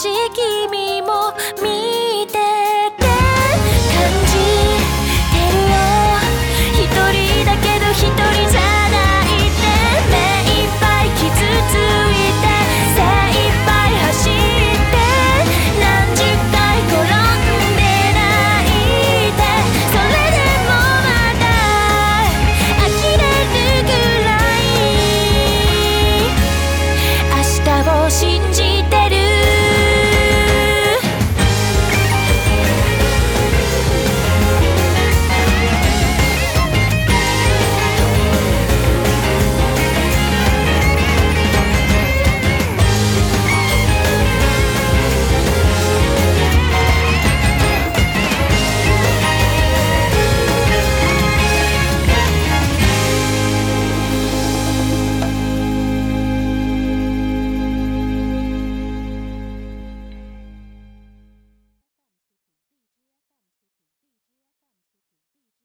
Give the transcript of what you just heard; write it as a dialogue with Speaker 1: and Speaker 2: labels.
Speaker 1: し君も見て